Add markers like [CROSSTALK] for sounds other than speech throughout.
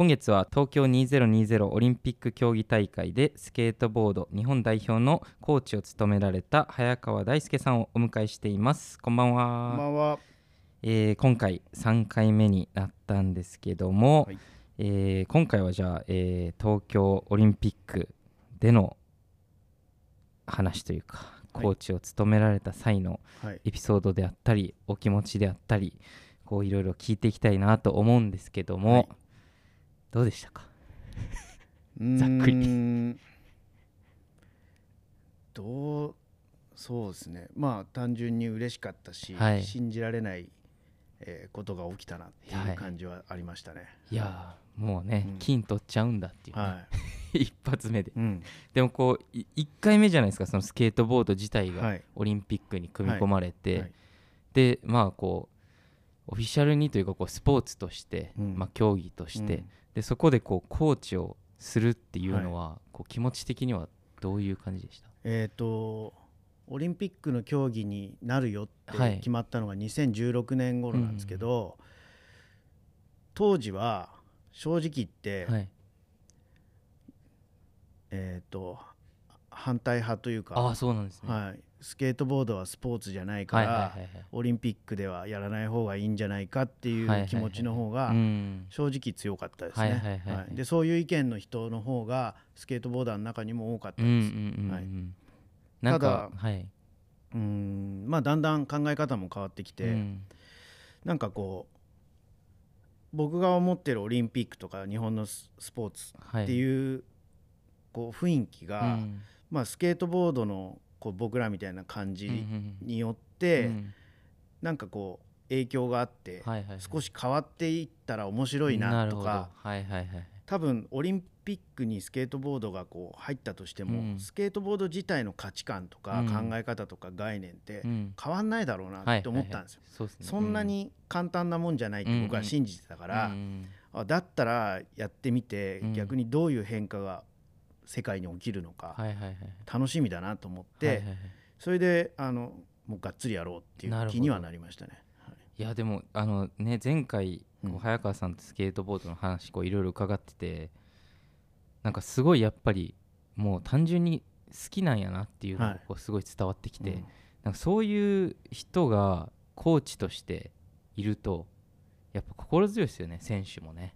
今月は東京2020オリンピック競技大会でスケートボード日本代表のコーチを務められた早川大輔さんをお迎えしています。こんばんは。こんばんは。えー今回3回目になったんですけども、はい。えー今回はじゃあ、えー東京オリンピックでの話というかはい。コーチを務められた際のはい。エピソードであったりお気持ちであったりこういろいろ聞いていきたいなと思うんですけども、はいどうでしたか？ざざっくり。どうそうですね。まあ単純に嬉しかったし、はい。信じられない、えーことが起きたなってはい。いう感じはありましたね。いやーもうね、うん。金取っちゃうんだっていうね、は [LAUGHS] 一発目で。い。うん。でもこう1回目じゃないですかそのスケートボード自体がはい。オリンピックに組み込まれて、はい。でまあこうオフィシャルにというかこうスポーツとして、うん。まあ、競技として、うんでそこでこうコーチをするっていうのは、こう気持ち的にはどういう感じでした？えっ、とオリンピックの競技になるよってはい。決まったのが2016年頃なんですけど、当時は正直言って、はい、えっ、と反対派というか、ああそうなんですね、はい、スケートボードはスポーツじゃないから、はいはいはいはい。オリンピックではやらない方がいいんじゃないかっていはいはいはいう気持ちの方がうん。正直強かったですはいはいはいね。はい。はい。でそういう意見の人の方がスケートボーダーの中にも多かったです。うんうん、はい。たはい、うーんまあだんだん考え方も変わってきて、うん。なんかこう僕が思ってるオリンピックとか日本のススポーツはい、っていうこう雰囲気が、うんまあ、スケートボードのこう僕らみたいな感じんによって、うん。なんかこう影響があって、はいはいはい、少し変わっていったら面白いなとかはいはいはい。多分オリンピックにスケートボードがこう入ったとしても、うん。スケートボード自体の価値観とかうん。考え方とか概念ってうん。変わんないだろうなって思ったんですよ。そうですね。そんなに簡単なもんじゃないって僕は信じてたか、からうん。あだったらやってみてうん。逆にどういう変化が世界に起きるのかはいはいはい。楽しみだなと思って、はいはいはい。それであのもうがっつりやろうっていう気にはなりましたね。はい。いやでもあのね前回こう早川さんとスケートボードの話こういろいろ伺っててなんかすごいやっぱりもう単純に好きなんやなっていうのがすごい伝わってきて、うん。なんかそういう人がコーチとしているとやっぱ心強いですよね選手もね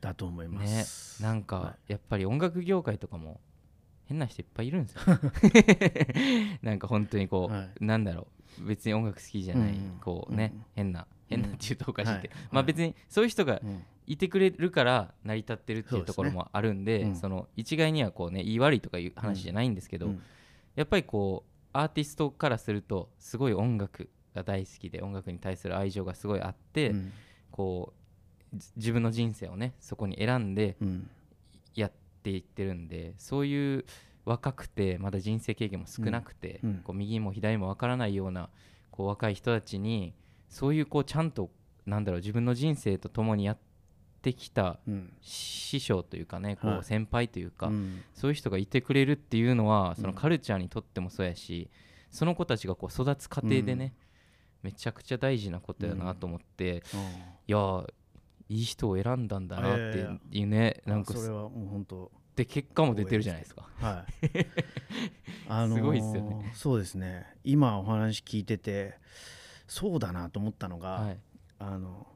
だと思いまねす。なんかはやっぱり音楽業界とかも変な人いっぱいいるんですよ。[LAUGHS] なんか本当にこう、はなんだろう。別に音楽好きじゃない、うん。こうね、うん。変な変なって言うとおかしいけど、はい。まあ別にそういう人がうん。いてくれるから成り立ってるっていそうところもあるんでうん。その一概にはこうね言い悪いとかいう話じゃないんですけど、うん。やっぱりこうアーティストからするとすごい音楽が大好きで音楽に対する愛情がすごいあって、うん。こうじ自分の人生をねそこに選んでうんやっていってるんでそういう若くてまだ人生経験も少なくて、こう右も左もわからないようなこう若い人たちにそういうこうちゃんとなんだろう自分の人生と共にやってきたうん。師匠というかねこはい。う先輩というか、うん。そういう人がいてくれるっていうのはそのうん。カルチャーにとってもそうやし、その子たちがこう育つ過程でね、めちゃくちゃ大事なことやなと思って、いやーいい人を選んだんだなっていうね、なんかそれはもう本当で結果も出てるじゃないですか。はい。[LAUGHS] あのーすごいっすよねそうですね。今お話聞いててそうだなと思ったのが、はい、あの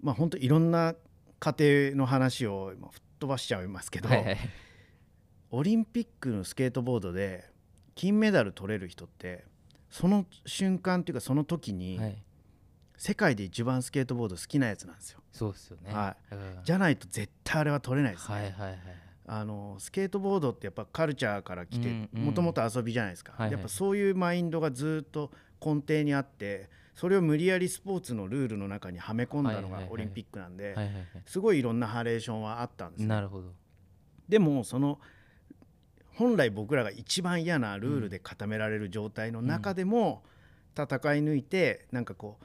まあ本当いろんな家庭の話を今吹っ飛ばしちゃいますけど、はいはいオリンピックのスケートボードで金メダル取れる人ってその瞬間っていうかその時に、はい、世界で一番スケートボード好きなやつなんですよ。そうですよね。はうん。じゃないと絶対あれは取れないですね。はいはいはいあのスケートボードってやっぱカルチャーから来てもともと遊びじゃないですか、はいはい。やっぱそういうマインドがずっと根底にあってそれを無理やりスポーツのルールの中にはめ込んだのがオリンピックなんで、はいはいはすごいいろんなハレーションはあったんですなるほど。でもその本来僕らが一番嫌なルールで固められる状態の中でも戦い抜いてなんかこう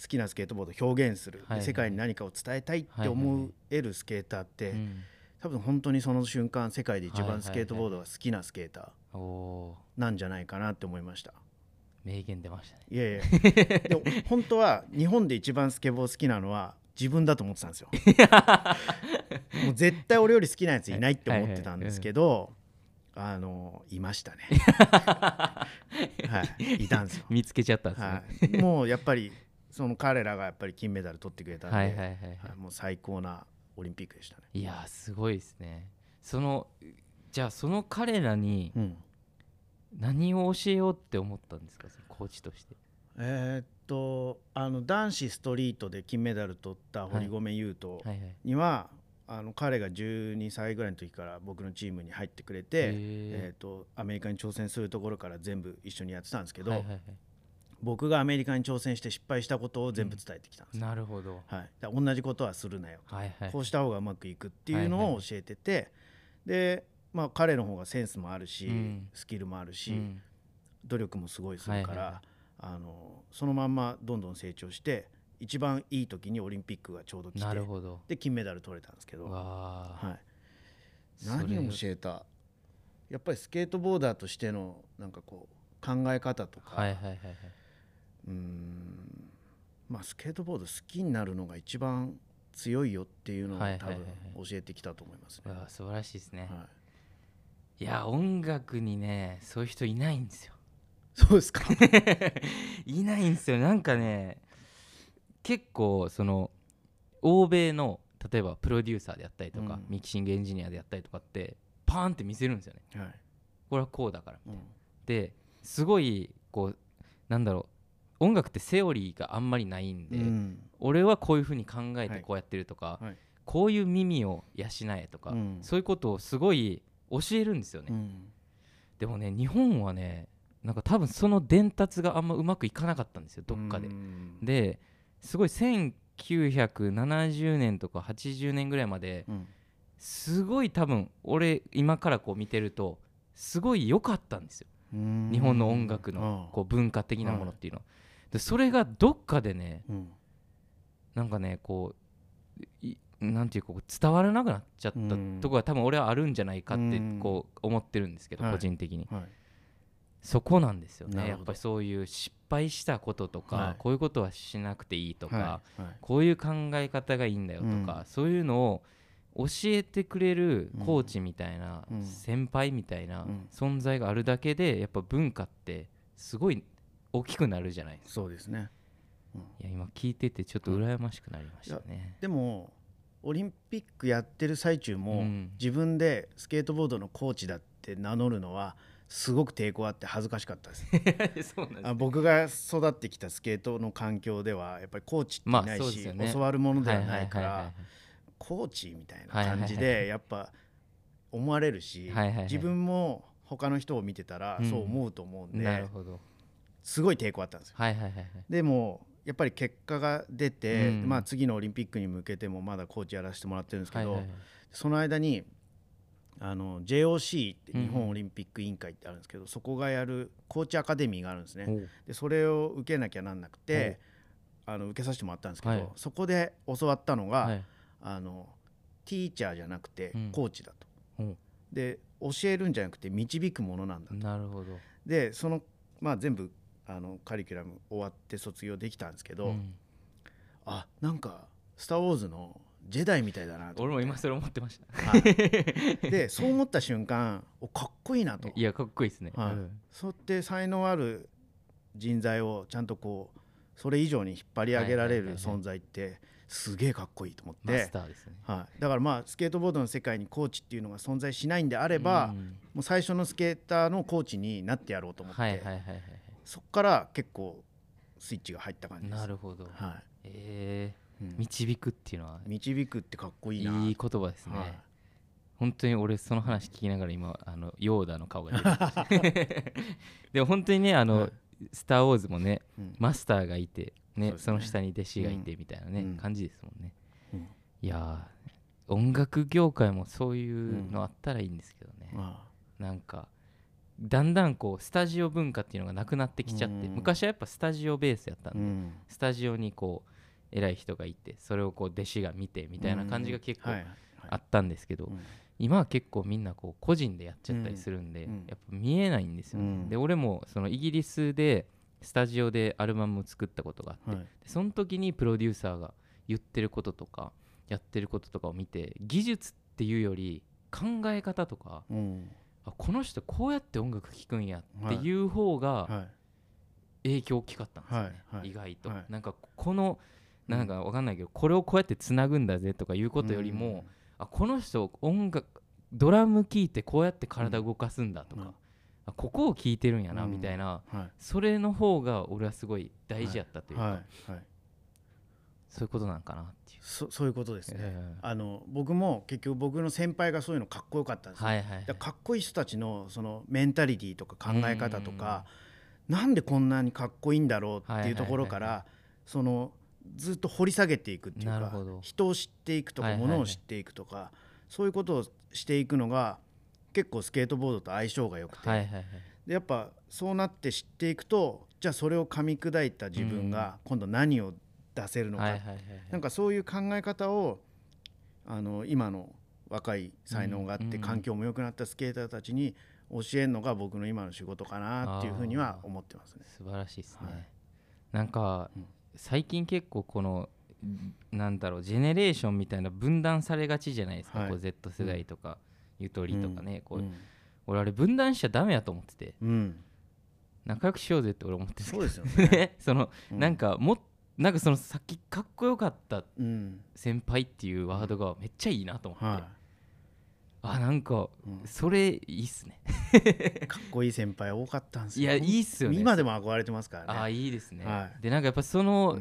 好きなスケートボードを表現する、はいはい。世界に何かを伝えたいって思えるスケーターって、うん。多分本当にその瞬間世界で一番スケートボードが好きなスケーターなんじゃないかなって思いました。ー名言出ましたね。いやいや。[LAUGHS] でも本当は日本で一番スケボー好きなのは自分だと思ってたんですよ。[LAUGHS] もう絶対俺より好きなやついないって思ってたんですけど、あのいましたね。はい。いたんですよ。[LAUGHS] 見つけちゃったんですね、はい、もうやっぱりその彼らがやっぱり金メダル取ってくれたんで、はいはいはいはい。はいもう最高なオリンピックでしたね。いやーすごいですね。そのじゃあその彼らにうん。何を教えようって思ったんですか？そのコーチとして。えーっとあの男子ストリートで金メダル取った堀米雄斗はいはい。には、あの彼が12歳ぐらいの時から僕のチームに入ってくれて、へえとアメリカに挑戦するところから全部一緒にやってたんですけど、はいはいはい僕がアメリカに挑戦して失敗したことを全部伝えてきたんですよ、なるほど。はい、同じことはするなよはいはい。こうした方がうまくいくっていうのを教えてて、で、まあ、彼の方がセンスもあるし、うん。スキルもあるし、うん。努力もすごいするから、はいはい。はいあのそのまんまどんどん成長して一番いい時にオリンピックがちょうど来てなるほど。で金メダル取れたんですけど、はい、何を教えた？やっぱりスケートボーダーとしてのなんかこう考え方とか、はいはいはいはい。うーんまあスケートボード好きになるのが一番強いよっていうのを多分はいはいはいはい教えてきたと思いますね。うわ素晴らしいですね。はいいや音楽にねそういう人いないんですよ。そうですか？[LAUGHS] いないんですよなんかね結構その欧米の例えばプロデューサーであったりとか、うんミキシングエンジニアであったりとかってパーンって見せるんですよねはい。これはこうだからうんですごいこうなんだろう音楽ってセオリーがあんまりないんで、うん。俺はこういうふうに考えはい。てこうやってるとか、はい。こういう耳を養えとか、うん。そういうことをすごい教えるんですよね、うん。でもね日本はねなんか多分その伝達があんまうまくいかなかったんですよどっかで、うん。ですごい1970年とか80年ぐらいまでうん。すごい多分俺今からこう見てるとすごい良かったんですよ。うん。日本の音楽のこう文化的なものっていうの。は、でそれがどっかでねうん。なんかねこういなんていうか伝わらなくなっちゃったうんとこが多分俺はあるんじゃないかってうん。こう思ってるんですけどはい。個人的に。はい。そこなんですよね。やっぱりそういう失敗したこととはい。かこういうことはしなくていいとかこういう考え方がいいんだよとかそういうのを教えてくれるコーチみたいなうん。先輩みたいなうん。存在があるだけでやっぱ文化ってすごい大きくなるじゃないですか。そうですね。いや今聞いててちょっと羨ましくなりましたね。でもオリンピックやってる最中も、うん。自分でスケートボードのコーチだって名乗るのはすごく抵抗あって恥ずかしかったです。[LAUGHS] そうなんあ僕が育ってきたスケートの環境ではやっぱりコーチっていまあないし、そうですよね。教わるものではないからコーチみたいな感じでやっぱ思われるし、自分も他の人を見てたらうん。そう思うと思うんで、なるほどすごい抵抗あったんですよ。はいはいはいはい。でもやっぱり結果が出て、うん。まあ、次のオリンピックに向けてもまだコーチやらせてもらってるんですけど、はいはいはい。その間にあの JOC ってうん日本オリンピック委員会ってあるんですけど、そこがやるコーチアカデミーがあるんですね。でそれを受けなきゃなんなくてあの受けさせてもらったんですけど、はい。そこで教わったのが、はい。あのティーチャーじゃなくてうん。コーチだと。おで教えるんじゃなくて導くものなんだと。なるほど。でその、まあ、全部あのカリキュラム終わって卒業できたんですけど、うん。あなんか「スター・ウォーズ」のジェダイみたいだなと俺も今それ思ってました。はい。[LAUGHS] でそう思った瞬間おかっこいいなと。いやかっこいいですね。はい。うん。そうやって才能ある人材をちゃんとこうそれ以上に引っ張り上げられる存在ってすげえかっこいいと思って。マス、ターですね。はい、だからまあスケートボードの世界にコーチっていうのが存在しないんであれば、うん。もう最初のスケーターのコーチになってやろうと思って、はいはいはいはいそこから結構スイッチが入った感じです。なるほど。はえ。いうん。ー導くっていうのは。導くってかっこいいいな。い言葉ですね。はい。本当に俺その話聞きながら今あのヨーダの顔が出て [LAUGHS] でも本当にねあの、はい。スター・ウォーズもねうん。マスターがいてねそその下に弟子がいてみたいなね、うん。感じですもんね、うん。いやー音楽業界もそういうのあったらいいんですけどね、あ。なんかだんだんこうスタジオ文化っていうのがなくなってきちゃって、うん。昔はやっぱスタジオベースやったんで、うん。スタジオにこう偉い人がいてそれをこう弟子が見てみたいな感じが結構あったんですけど、うん。今は結構みんなこう個人でやっちゃったりするんで、やっぱ見えないんですよね、うん。で俺もそのイギリスでスタジオでアルバムを作ったことがあって、その時にプロデューサーが言ってることとかやってることとかを見て技術っていうより考え方とかうんあこの人こうやって音楽聴くんやってい。う方がはい。影響大きかったんですよね、はいはい。意外と、はい。なんかこのなんかわかんないけどこれをこうやってつなぐんだぜとかいうことよりも、あこの人音楽ドラム聴いてこうやって体動かすんだとか、うん。あここを聴いてるんやなうんみたいな、うん。はい。それの方が俺はすごい大事やったというか、はい。はいそういうことなんかなっていう。そそういうことですね、ええ。あの僕も結局僕の先輩がそういうのかっこよかったんですよ、はいはいからかっこいい人たちのそのメンタリティーとか考え方とか、なんでこんなにかっこいいんだろうっていうところかはいはいらそのずっと掘り下げていくっていうか人を知っていくとかはいはいはい物を知っていくとかそういうことをしていくのが結構スケートボードと相性が良くて、はいはいはい。でやっぱそうなって知っていくとじゃあそれを噛み砕いた自分が今度何を出せるのか、はいはいはいなんかそういう考え方をあの今の若い才能があって環境も良くなったスケーターたちに教えるのが僕の今の仕事かなっていうふうには思ってますね。素晴らしいですね、はい。なんか、うん。最近結構このなんだろうジェネレーションみたいな分断されがちじゃないですか、はい。こう Z 世代とか、ゆとりとかね、こううん。俺あれ分断しちゃダメやと思ってて。うん。仲良くしようぜって俺思ってるそうですよね。ね。[LAUGHS] その、うん。なんかもなんかそのさっきかっこよかったうん。先輩っていうワードがめっちゃいいなと思って、はあなんかそれいいっすね。[LAUGHS] かっこいい先輩多かったんですよ。いやいいっすよね。今でも憧れてますからね。ああいいですね、はい。でなんかやっぱその、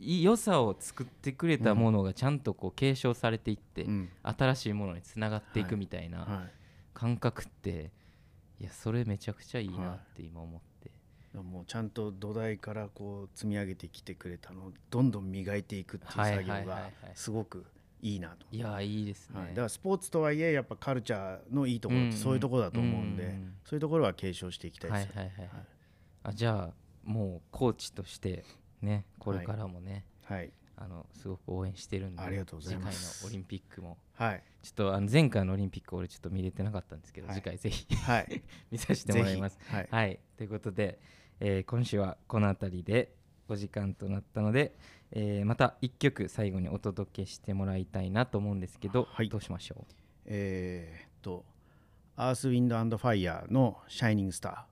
良さを作ってくれたものがちゃんとこう継承されていって、うん。新しいものにつながっていくみたいなは感覚って、い、やそれめちゃくちゃいいなって今思って、い、もうちゃんと土台からこう積み上げてきてくれたのをどんどん磨いていくっていう作業はいはいはいはい。がすごくいいなと。いやいいですね、はい、だからスポーツとはいえやっぱカルチャーのいいところってそういうところだと思うんで、うんうん。そういうところは継承していきたいはです。よ、いはいはいはい。あじゃあもうコーチとしてねこれからもね、はいあのすごく応援してるんでありがとうございます。次回のオリンピックも。はい。ちょっとあの前回のオリンピック俺ちょっと見れてなかったんですけど、はい。次回ぜひはい。[LAUGHS] 見させてもらいます。はい、はい、ということで、えー今週はこの辺りでお時間となったので、えーまた1曲最後にお届けしてもらいたいなと思うんですけど、はい。どうしましょえーっと「アース・ウィンド・アンド・ファイヤー」の「シャイニング・スタ